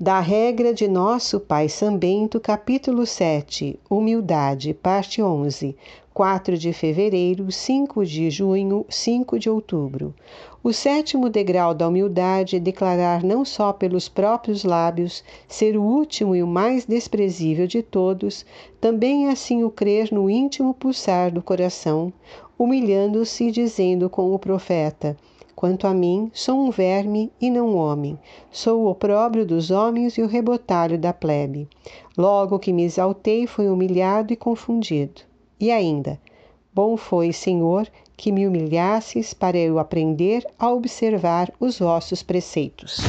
Da regra de nosso Pai São Bento, capítulo 7, Humildade, parte 11, 4 de fevereiro, 5 de junho, 5 de outubro. O sétimo degrau da humildade é declarar não só pelos próprios lábios ser o último e o mais desprezível de todos, também assim o crer no íntimo pulsar do coração, humilhando-se dizendo com o profeta: Quanto a mim, sou um verme e não homem. Sou o opróbrio dos homens e o rebotalho da plebe. Logo que me exaltei, fui humilhado e confundido. E ainda, bom foi, Senhor, que me humilhasses para eu aprender a observar os vossos preceitos.